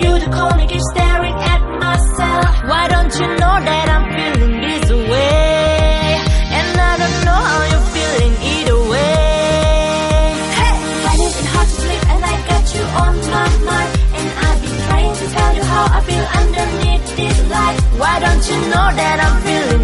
you to call me, keep staring at myself. Why don't you know that I'm feeling this way? And I don't know how you're feeling either way. Hey, I it hard to sleep and I got you on my mind. And I've been trying to tell you how I feel underneath this light. Why don't you know that I'm feeling?